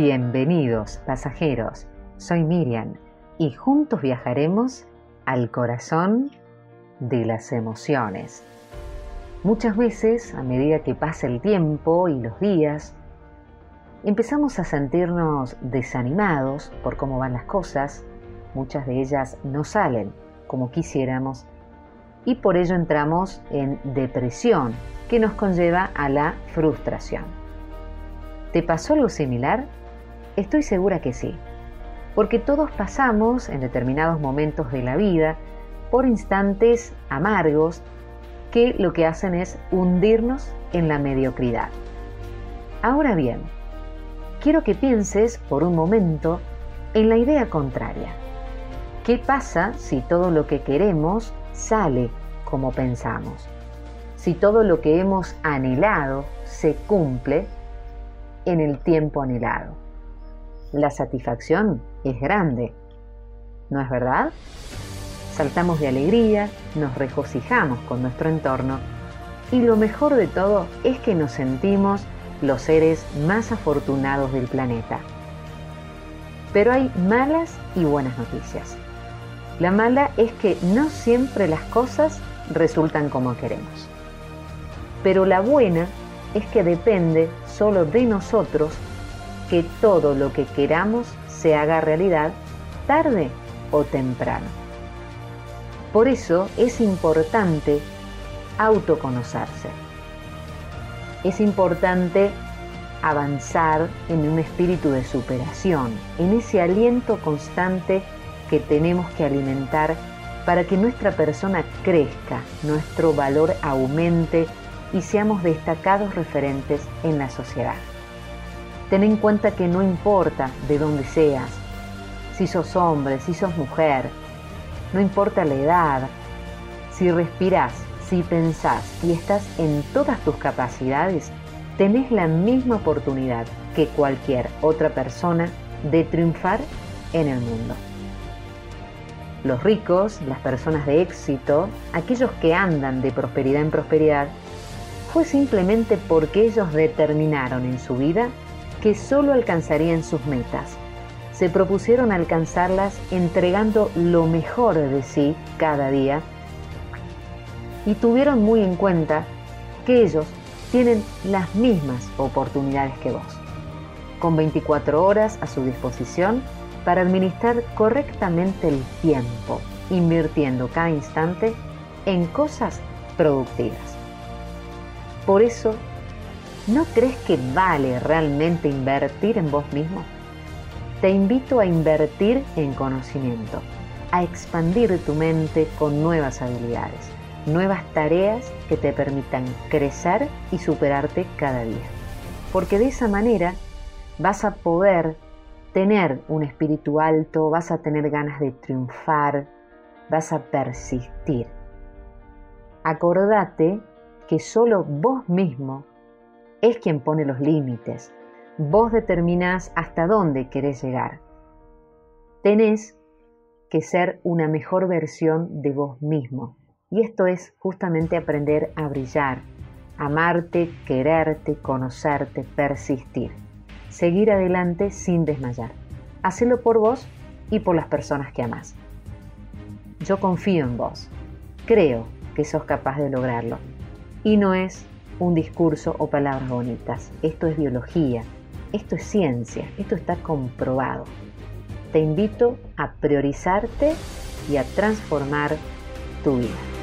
Bienvenidos pasajeros, soy Miriam y juntos viajaremos al corazón de las emociones. Muchas veces, a medida que pasa el tiempo y los días, empezamos a sentirnos desanimados por cómo van las cosas, muchas de ellas no salen como quisiéramos y por ello entramos en depresión que nos conlleva a la frustración. ¿Te pasó algo similar? Estoy segura que sí, porque todos pasamos en determinados momentos de la vida por instantes amargos que lo que hacen es hundirnos en la mediocridad. Ahora bien, quiero que pienses por un momento en la idea contraria. ¿Qué pasa si todo lo que queremos sale como pensamos? Si todo lo que hemos anhelado se cumple en el tiempo anhelado. La satisfacción es grande, ¿no es verdad? Saltamos de alegría, nos regocijamos con nuestro entorno y lo mejor de todo es que nos sentimos los seres más afortunados del planeta. Pero hay malas y buenas noticias. La mala es que no siempre las cosas resultan como queremos. Pero la buena es que depende solo de nosotros que todo lo que queramos se haga realidad tarde o temprano. Por eso es importante autoconocerse. Es importante avanzar en un espíritu de superación, en ese aliento constante que tenemos que alimentar para que nuestra persona crezca, nuestro valor aumente y seamos destacados referentes en la sociedad. Ten en cuenta que no importa de dónde seas, si sos hombre, si sos mujer, no importa la edad, si respirás, si pensás y estás en todas tus capacidades, tenés la misma oportunidad que cualquier otra persona de triunfar en el mundo. Los ricos, las personas de éxito, aquellos que andan de prosperidad en prosperidad, fue simplemente porque ellos determinaron en su vida que solo alcanzarían sus metas. Se propusieron alcanzarlas entregando lo mejor de sí cada día y tuvieron muy en cuenta que ellos tienen las mismas oportunidades que vos, con 24 horas a su disposición para administrar correctamente el tiempo, invirtiendo cada instante en cosas productivas. Por eso, ¿no crees que vale realmente invertir en vos mismo? Te invito a invertir en conocimiento, a expandir tu mente con nuevas habilidades, nuevas tareas que te permitan crecer y superarte cada día. Porque de esa manera vas a poder tener un espíritu alto, vas a tener ganas de triunfar, vas a persistir. Acordate que solo vos mismo es quien pone los límites. Vos determinás hasta dónde querés llegar. Tenés que ser una mejor versión de vos mismo. Y esto es justamente aprender a brillar, amarte, quererte, conocerte, persistir seguir adelante sin desmayar. Hacelo por vos y por las personas que amás. Yo confío en vos. Creo que sos capaz de lograrlo. Y no es un discurso o palabras bonitas. Esto es biología. Esto es ciencia. Esto está comprobado. Te invito a priorizarte y a transformar tu vida.